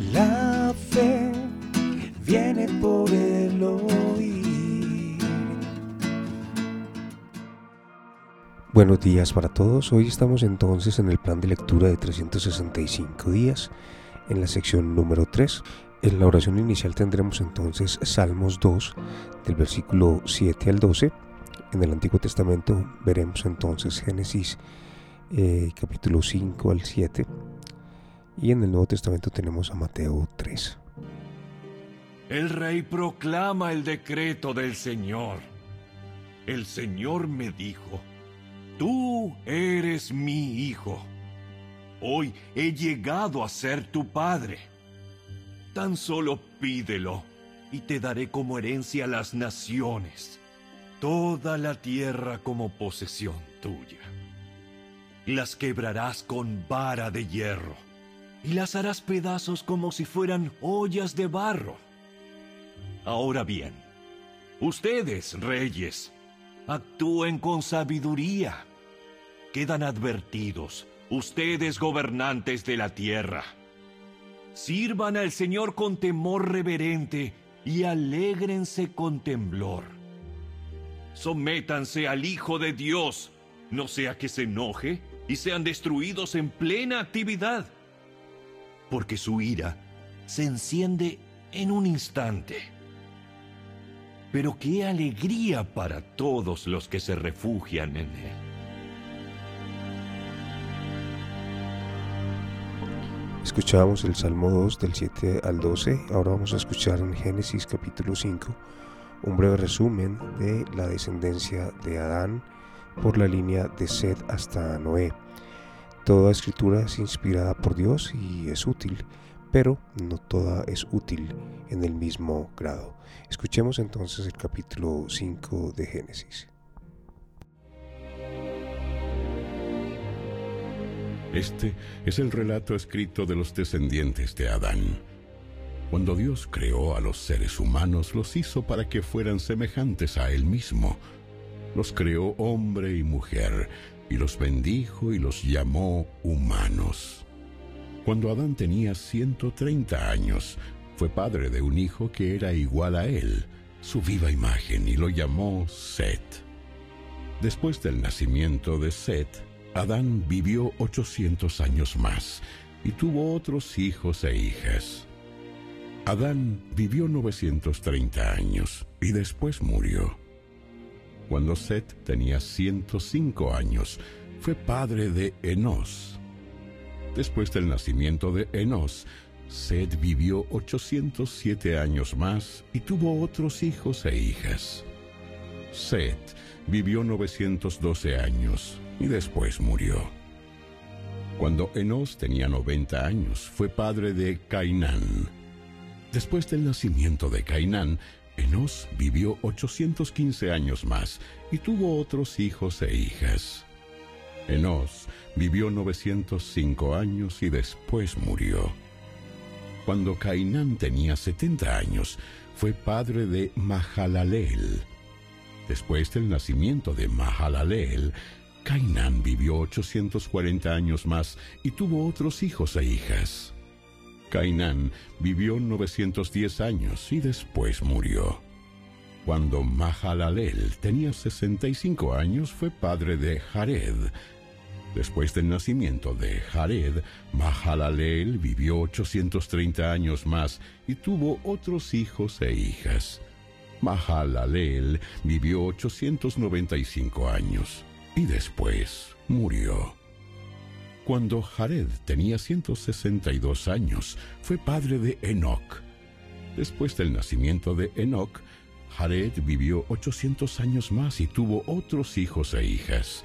La fe viene por el oír. Buenos días para todos. Hoy estamos entonces en el plan de lectura de 365 días, en la sección número 3. En la oración inicial tendremos entonces Salmos 2, del versículo 7 al 12. En el Antiguo Testamento veremos entonces Génesis eh, capítulo 5 al 7 y en el Nuevo Testamento tenemos a Mateo 3. El rey proclama el decreto del Señor. El Señor me dijo, tú eres mi hijo. Hoy he llegado a ser tu padre. Tan solo pídelo y te daré como herencia las naciones, toda la tierra como posesión tuya. Las quebrarás con vara de hierro y las harás pedazos como si fueran ollas de barro. Ahora bien, ustedes, reyes, actúen con sabiduría. Quedan advertidos, ustedes gobernantes de la tierra. Sirvan al Señor con temor reverente y alégrense con temblor. Sométanse al Hijo de Dios, no sea que se enoje y sean destruidos en plena actividad porque su ira se enciende en un instante. Pero qué alegría para todos los que se refugian en él. Escuchábamos el Salmo 2 del 7 al 12, ahora vamos a escuchar en Génesis capítulo 5 un breve resumen de la descendencia de Adán por la línea de Sed hasta Noé. Toda escritura es inspirada por Dios y es útil, pero no toda es útil en el mismo grado. Escuchemos entonces el capítulo 5 de Génesis. Este es el relato escrito de los descendientes de Adán. Cuando Dios creó a los seres humanos, los hizo para que fueran semejantes a Él mismo. Los creó hombre y mujer y los bendijo y los llamó humanos. Cuando Adán tenía 130 años, fue padre de un hijo que era igual a él, su viva imagen, y lo llamó Set. Después del nacimiento de Set, Adán vivió 800 años más y tuvo otros hijos e hijas. Adán vivió 930 años y después murió. Cuando Set tenía 105 años, fue padre de Enos. Después del nacimiento de Enos, Set vivió 807 años más y tuvo otros hijos e hijas. Set vivió 912 años y después murió. Cuando Enos tenía 90 años, fue padre de Cainán. Después del nacimiento de Cainán, Enos vivió 815 años más y tuvo otros hijos e hijas. Enos vivió 905 años y después murió. Cuando Cainán tenía 70 años, fue padre de Mahalaleel. Después del nacimiento de Mahalaleel, Cainán vivió 840 años más y tuvo otros hijos e hijas. Cainán vivió 910 años y después murió. Cuando Mahalalel tenía 65 años fue padre de Jared. Después del nacimiento de Jared, Mahalalel vivió 830 años más y tuvo otros hijos e hijas. Mahalalel vivió 895 años y después murió. Cuando Jared tenía 162 años, fue padre de Enoch. Después del nacimiento de Enoch, Jared vivió 800 años más y tuvo otros hijos e hijas.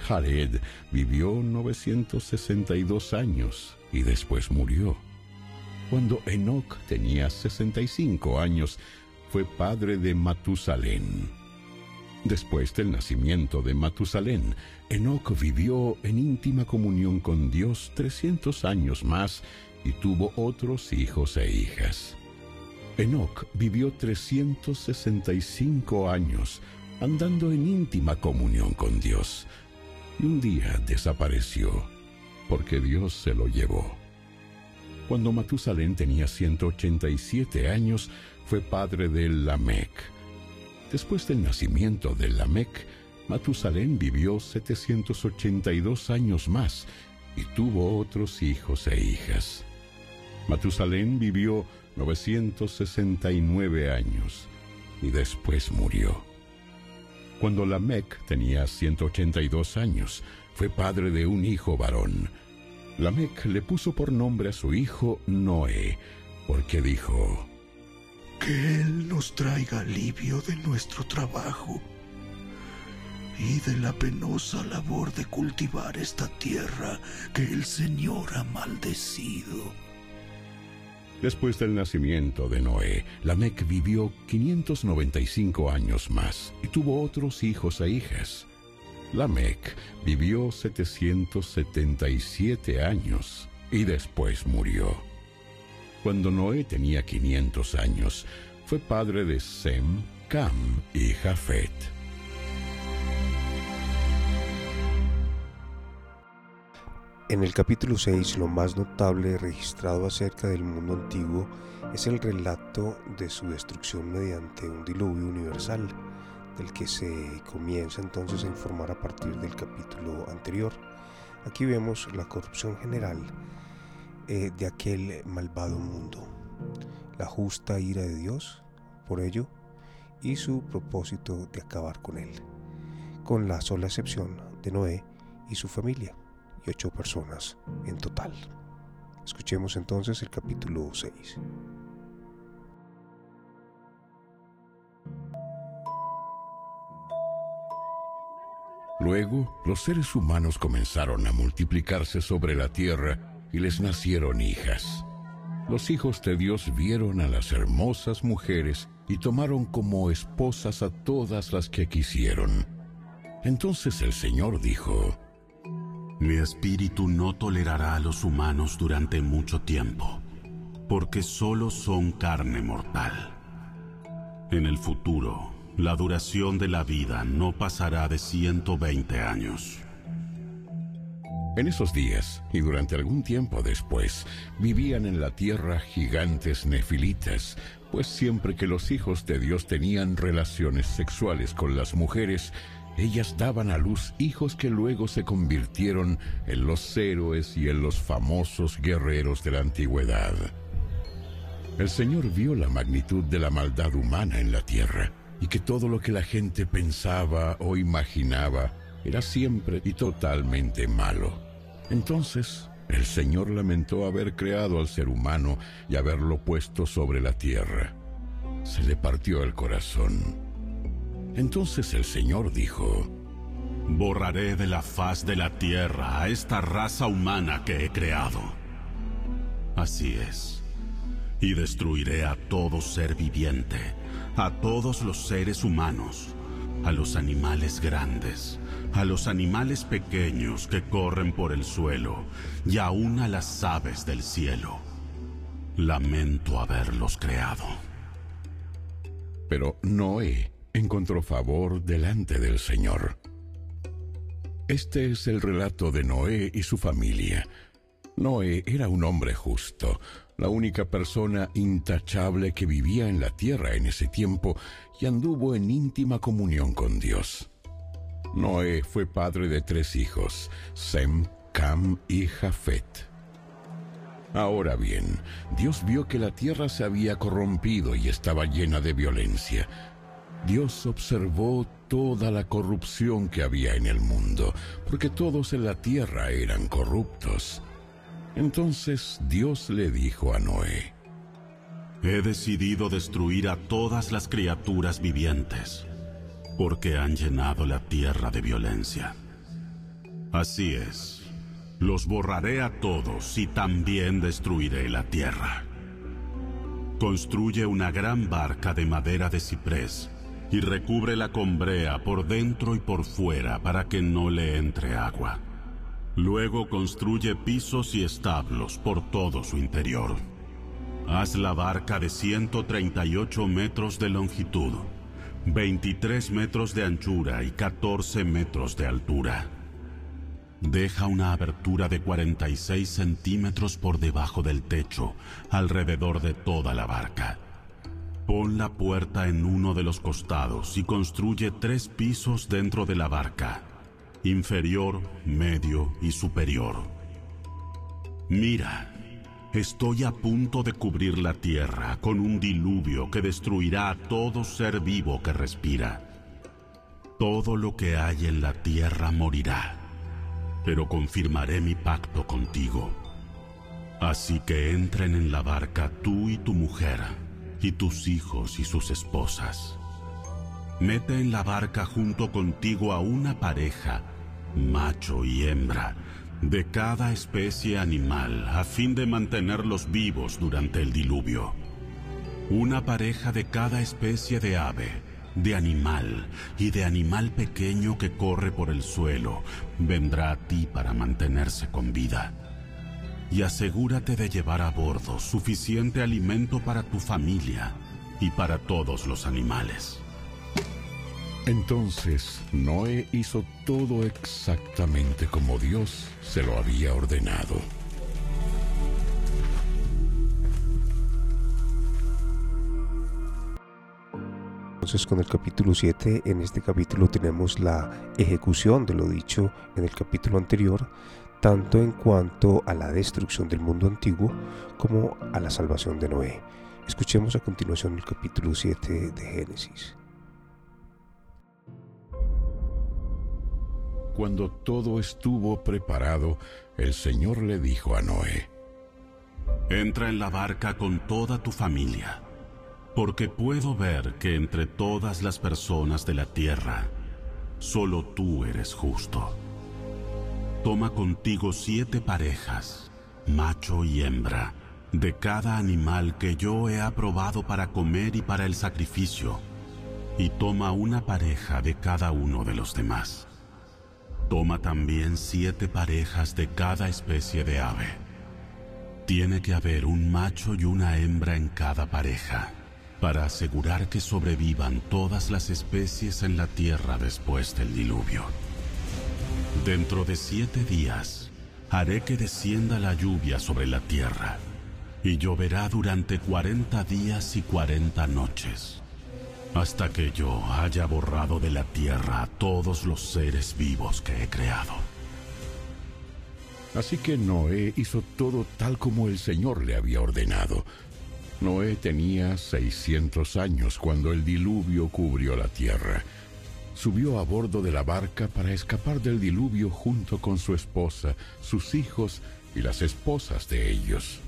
Jared vivió 962 años y después murió. Cuando Enoch tenía 65 años, fue padre de Matusalén. Después del nacimiento de Matusalén, Enoch vivió en íntima comunión con Dios 300 años más y tuvo otros hijos e hijas. Enoch vivió 365 años andando en íntima comunión con Dios y un día desapareció porque Dios se lo llevó. Cuando Matusalén tenía 187 años, fue padre de Lamec. Después del nacimiento de Lamec, Matusalén vivió 782 años más y tuvo otros hijos e hijas. Matusalén vivió 969 años y después murió. Cuando Lamec tenía 182 años, fue padre de un hijo varón. Lamec le puso por nombre a su hijo Noé, porque dijo, Que Él nos traiga alivio de nuestro trabajo y de la penosa labor de cultivar esta tierra que el Señor ha maldecido. Después del nacimiento de Noé, Lamec vivió 595 años más y tuvo otros hijos e hijas. Lamec vivió 777 años y después murió. Cuando Noé tenía 500 años, fue padre de Sem, Cam y Jafet. En el capítulo 6 lo más notable registrado acerca del mundo antiguo es el relato de su destrucción mediante un diluvio universal, del que se comienza entonces a informar a partir del capítulo anterior. Aquí vemos la corrupción general eh, de aquel malvado mundo, la justa ira de Dios por ello y su propósito de acabar con él, con la sola excepción de Noé y su familia ocho personas en total. Escuchemos entonces el capítulo 6. Luego, los seres humanos comenzaron a multiplicarse sobre la tierra y les nacieron hijas. Los hijos de Dios vieron a las hermosas mujeres y tomaron como esposas a todas las que quisieron. Entonces el Señor dijo, mi espíritu no tolerará a los humanos durante mucho tiempo, porque solo son carne mortal. En el futuro, la duración de la vida no pasará de 120 años. En esos días, y durante algún tiempo después, vivían en la tierra gigantes nefilitas, pues siempre que los hijos de Dios tenían relaciones sexuales con las mujeres, ellas daban a luz hijos que luego se convirtieron en los héroes y en los famosos guerreros de la antigüedad. El Señor vio la magnitud de la maldad humana en la tierra y que todo lo que la gente pensaba o imaginaba era siempre y totalmente malo. Entonces, el Señor lamentó haber creado al ser humano y haberlo puesto sobre la tierra. Se le partió el corazón entonces el Señor dijo, Borraré de la faz de la tierra a esta raza humana que he creado. Así es. Y destruiré a todo ser viviente, a todos los seres humanos, a los animales grandes, a los animales pequeños que corren por el suelo y aún a las aves del cielo. Lamento haberlos creado. Pero Noé encontró favor delante del Señor. Este es el relato de Noé y su familia. Noé era un hombre justo, la única persona intachable que vivía en la tierra en ese tiempo y anduvo en íntima comunión con Dios. Noé fue padre de tres hijos, Sem, Cam y Jafet. Ahora bien, Dios vio que la tierra se había corrompido y estaba llena de violencia, Dios observó toda la corrupción que había en el mundo, porque todos en la tierra eran corruptos. Entonces Dios le dijo a Noé, He decidido destruir a todas las criaturas vivientes, porque han llenado la tierra de violencia. Así es, los borraré a todos y también destruiré la tierra. Construye una gran barca de madera de ciprés y recúbrela con brea por dentro y por fuera para que no le entre agua. Luego construye pisos y establos por todo su interior. Haz la barca de 138 metros de longitud, 23 metros de anchura y 14 metros de altura. deja una abertura de 46 centímetros por debajo del techo, alrededor de toda la barca. Pon la puerta en uno de los costados y construye tres pisos dentro de la barca, inferior, medio y superior. Mira, estoy a punto de cubrir la tierra con un diluvio que destruirá a todo ser vivo que respira. Todo lo que hay en la tierra morirá, pero confirmaré mi pacto contigo. Así que entren en la barca tú y tu mujer, y tus hijos y sus esposas. Mete en la barca junto contigo a una pareja, macho y hembra, de cada especie animal, a fin de mantenerlos vivos durante el diluvio. Una pareja de cada especie de ave, de animal y de animal pequeño que corre por el suelo, vendrá a ti para mantenerse con vida. Y asegúrate de llevar a bordo suficiente alimento para tu familia y para todos los animales. Entonces Noé hizo todo exactamente como Dios se lo había ordenado. Entonces con el capítulo 7, en este capítulo tenemos la ejecución de lo dicho en el capítulo anterior, tanto en cuanto a la destrucción del mundo antiguo como a la salvación de Noé. Escuchemos a continuación el capítulo 7 de Génesis. Cuando todo estuvo preparado, el Señor le dijo a Noé, Entra en la barca con toda tu familia porque puedo ver que entre todas las personas de la tierra, solo tú eres justo. Toma contigo siete parejas, macho y hembra, de cada animal que yo he aprobado para comer y para el sacrificio, y toma una pareja de cada uno de los demás. Toma también siete parejas de cada especie de ave. Tiene que haber un macho y una hembra en cada pareja para asegurar que sobrevivan todas las especies en la tierra después del diluvio. Dentro de siete días, haré que descienda la lluvia sobre la tierra, y lloverá durante cuarenta días y cuarenta noches, hasta que yo haya borrado de la tierra a todos los seres vivos que he creado. Así que Noé hizo todo tal como el Señor le había ordenado, Noé tenía 600 años cuando el diluvio cubrió la tierra. Subió a bordo de la barca para escapar del diluvio junto con su esposa, sus hijos y las esposas de ellos.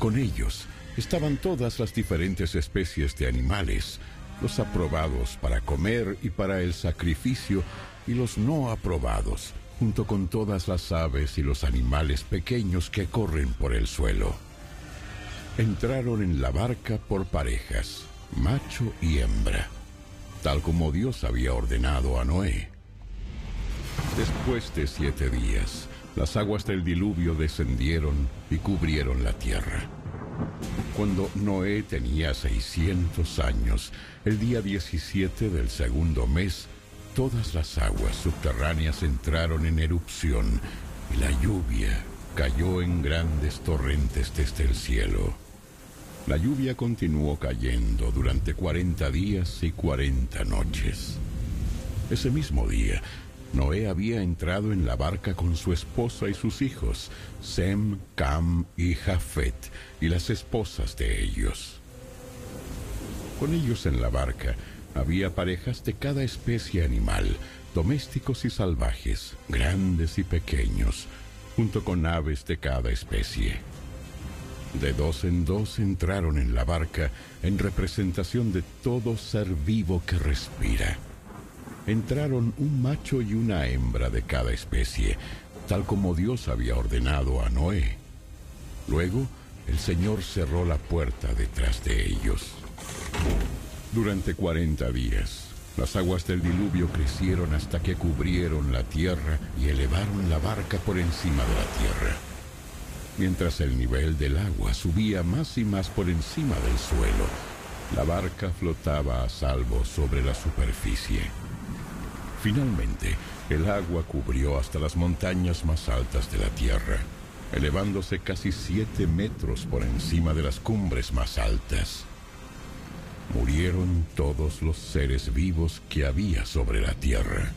Con ellos estaban todas las diferentes especies de animales, los aprobados para comer y para el sacrificio y los no aprobados, junto con todas las aves y los animales pequeños que corren por el suelo entraron en la barca por parejas, macho y hembra, tal como Dios había ordenado a Noé. Después de siete días, las aguas del diluvio descendieron y cubrieron la tierra. Cuando Noé tenía 600 años, el día 17 del segundo mes, todas las aguas subterráneas entraron en erupción y la lluvia cayó en grandes torrentes desde el cielo. La lluvia continuó cayendo durante 40 días y 40 noches. Ese mismo día, Noé había entrado en la barca con su esposa y sus hijos, Sem, Cam y Jafet, y las esposas de ellos. Con ellos en la barca había parejas de cada especie animal, domésticos y salvajes, grandes y pequeños, junto con aves de cada especie. De dos en dos entraron en la barca en representación de todo ser vivo que respira. Entraron un macho y una hembra de cada especie, tal como Dios había ordenado a Noé. Luego, el Señor cerró la puerta detrás de ellos. Durante cuarenta días, las aguas del diluvio crecieron hasta que cubrieron la tierra y elevaron la barca por encima de la tierra mientras el nivel del agua subía más y más por encima del suelo. La barca flotaba a salvo sobre la superficie. Finalmente, el agua cubrió hasta las montañas más altas de la tierra, elevándose casi siete metros por encima de las cumbres más altas. Murieron todos los seres vivos que había sobre la tierra.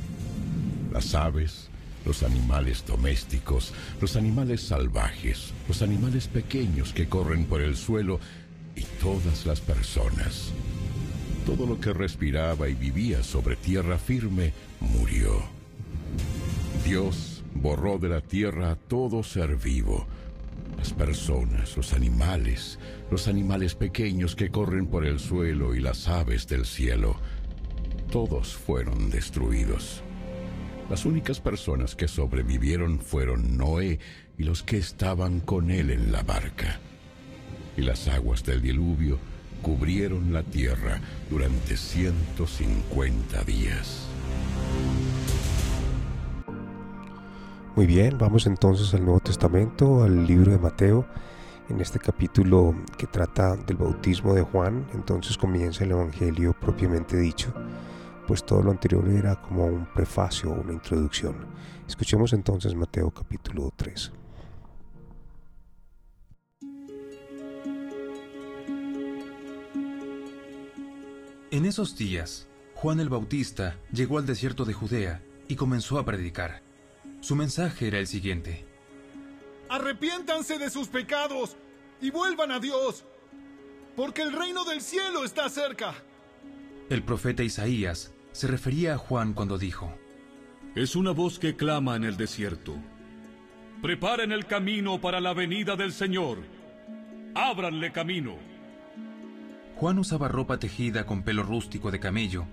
Las aves, los animales domésticos, los animales salvajes, los animales pequeños que corren por el suelo y todas las personas. Todo lo que respiraba y vivía sobre tierra firme murió. Dios borró de la tierra a todo ser vivo, las personas, los animales, los animales pequeños que corren por el suelo y las aves del cielo. Todos fueron destruidos. Las únicas personas que sobrevivieron fueron Noé y los que estaban con él en la barca. Y las aguas del diluvio cubrieron la tierra durante 150 días. Muy bien, vamos entonces al Nuevo Testamento, al libro de Mateo, en este capítulo que trata del bautismo de Juan, entonces comienza el Evangelio propiamente dicho, pues todo lo anterior era como un prefacio una introducción. Escuchemos entonces Mateo capítulo 3. En esos días, Juan el Bautista llegó al desierto de Judea y comenzó a predicar. Su mensaje era el siguiente. Arrepiéntanse de sus pecados y vuelvan a Dios, porque el reino del cielo está cerca. El profeta Isaías se refería a Juan cuando dijo, Es una voz que clama en el desierto. Preparen el camino para la venida del Señor. Ábranle camino. Juan usaba ropa tejida con pelo rústico de camello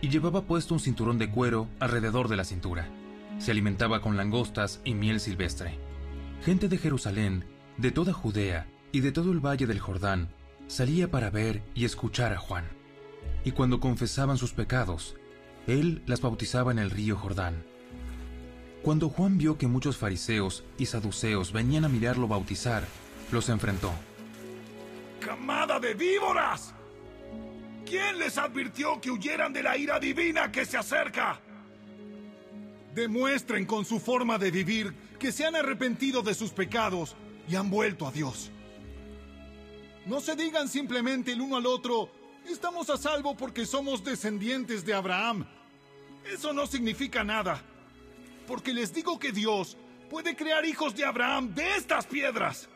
y llevaba puesto un cinturón de cuero alrededor de la cintura. Se alimentaba con langostas y miel silvestre. Gente de Jerusalén, de toda Judea y de todo el valle del Jordán salía para ver y escuchar a Juan. Y cuando confesaban sus pecados, él las bautizaba en el río Jordán. Cuando Juan vio que muchos fariseos y saduceos venían a mirarlo bautizar, los enfrentó. ¡Camada de víboras! ¿Quién les advirtió que huyeran de la ira divina que se acerca? Demuestren con su forma de vivir que se han arrepentido de sus pecados y han vuelto a Dios. No se digan simplemente el uno al otro, estamos a salvo porque somos descendientes de Abraham. Eso no significa nada, porque les digo que Dios puede crear hijos de Abraham de estas piedras.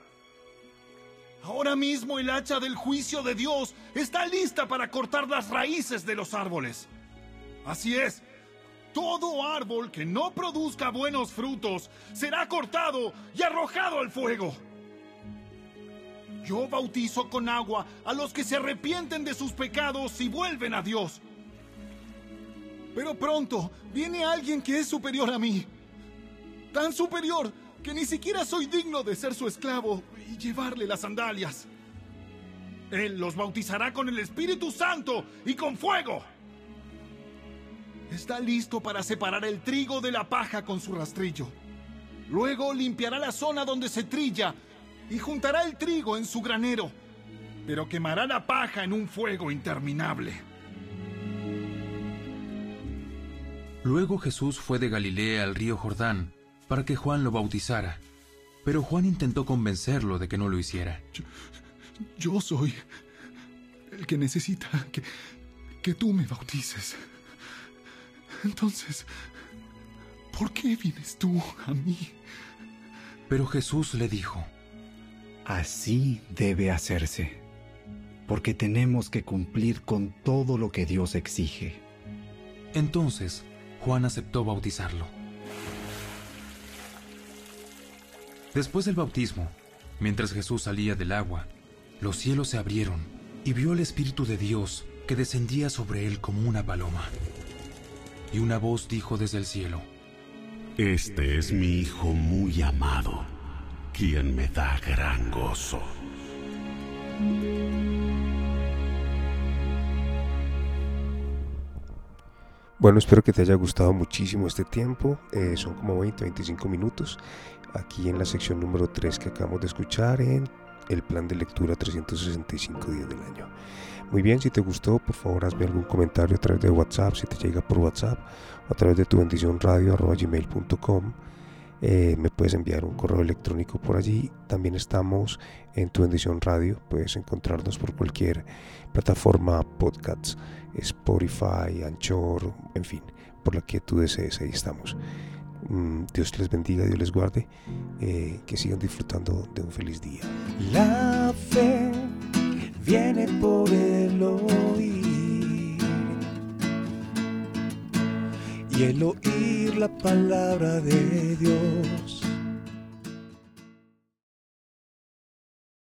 Ahora mismo el hacha del juicio de Dios está lista para cortar las raíces de los árboles. Así es, todo árbol que no produzca buenos frutos será cortado y arrojado al fuego. Yo bautizo con agua a los que se arrepienten de sus pecados y vuelven a Dios. Pero pronto viene alguien que es superior a mí. Tan superior que ni siquiera soy digno de ser su esclavo y llevarle las sandalias. Él los bautizará con el Espíritu Santo y con fuego está listo para separar el trigo de la paja con su rastrillo. Luego limpiará la zona donde se trilla y juntará el trigo en su granero, pero quemará la paja en un fuego interminable. Luego Jesús fue de Galilea al río Jordán para que Juan lo bautizara, pero Juan intentó convencerlo de que no lo hiciera. Yo, soy el que necesita que, que tú me bautices. Entonces, ¿por qué vienes tú a mí? Pero Jesús le dijo, Así debe hacerse, porque tenemos que cumplir con todo lo que Dios exige. Entonces, Juan aceptó bautizarlo. Después del bautismo, mientras Jesús salía del agua, los cielos se abrieron y vio el Espíritu de Dios que descendía sobre él como una paloma y una voz dijo desde el cielo, Este es mi Hijo muy amado, quien me da gran gozo. Bueno, espero que te haya gustado muchísimo este tiempo. Eh, son como 20, 25 minutos aquí en la sección número 3 que acabamos de escuchar en el plan de lectura 365 días del año. Muy bien, si te gustó, por favor hazme algún comentario a través de WhatsApp, si te llega por WhatsApp, o a través de tu bendición radio. Eh, me puedes enviar un correo electrónico por allí. También estamos en tu bendición radio. Puedes encontrarnos por cualquier plataforma, podcasts, Spotify, Anchor, en fin, por la que tú desees, ahí estamos. Mm, Dios les bendiga, Dios les guarde, eh, que sigan disfrutando de un feliz día. La fe viene por el y el oír la palabra de Dios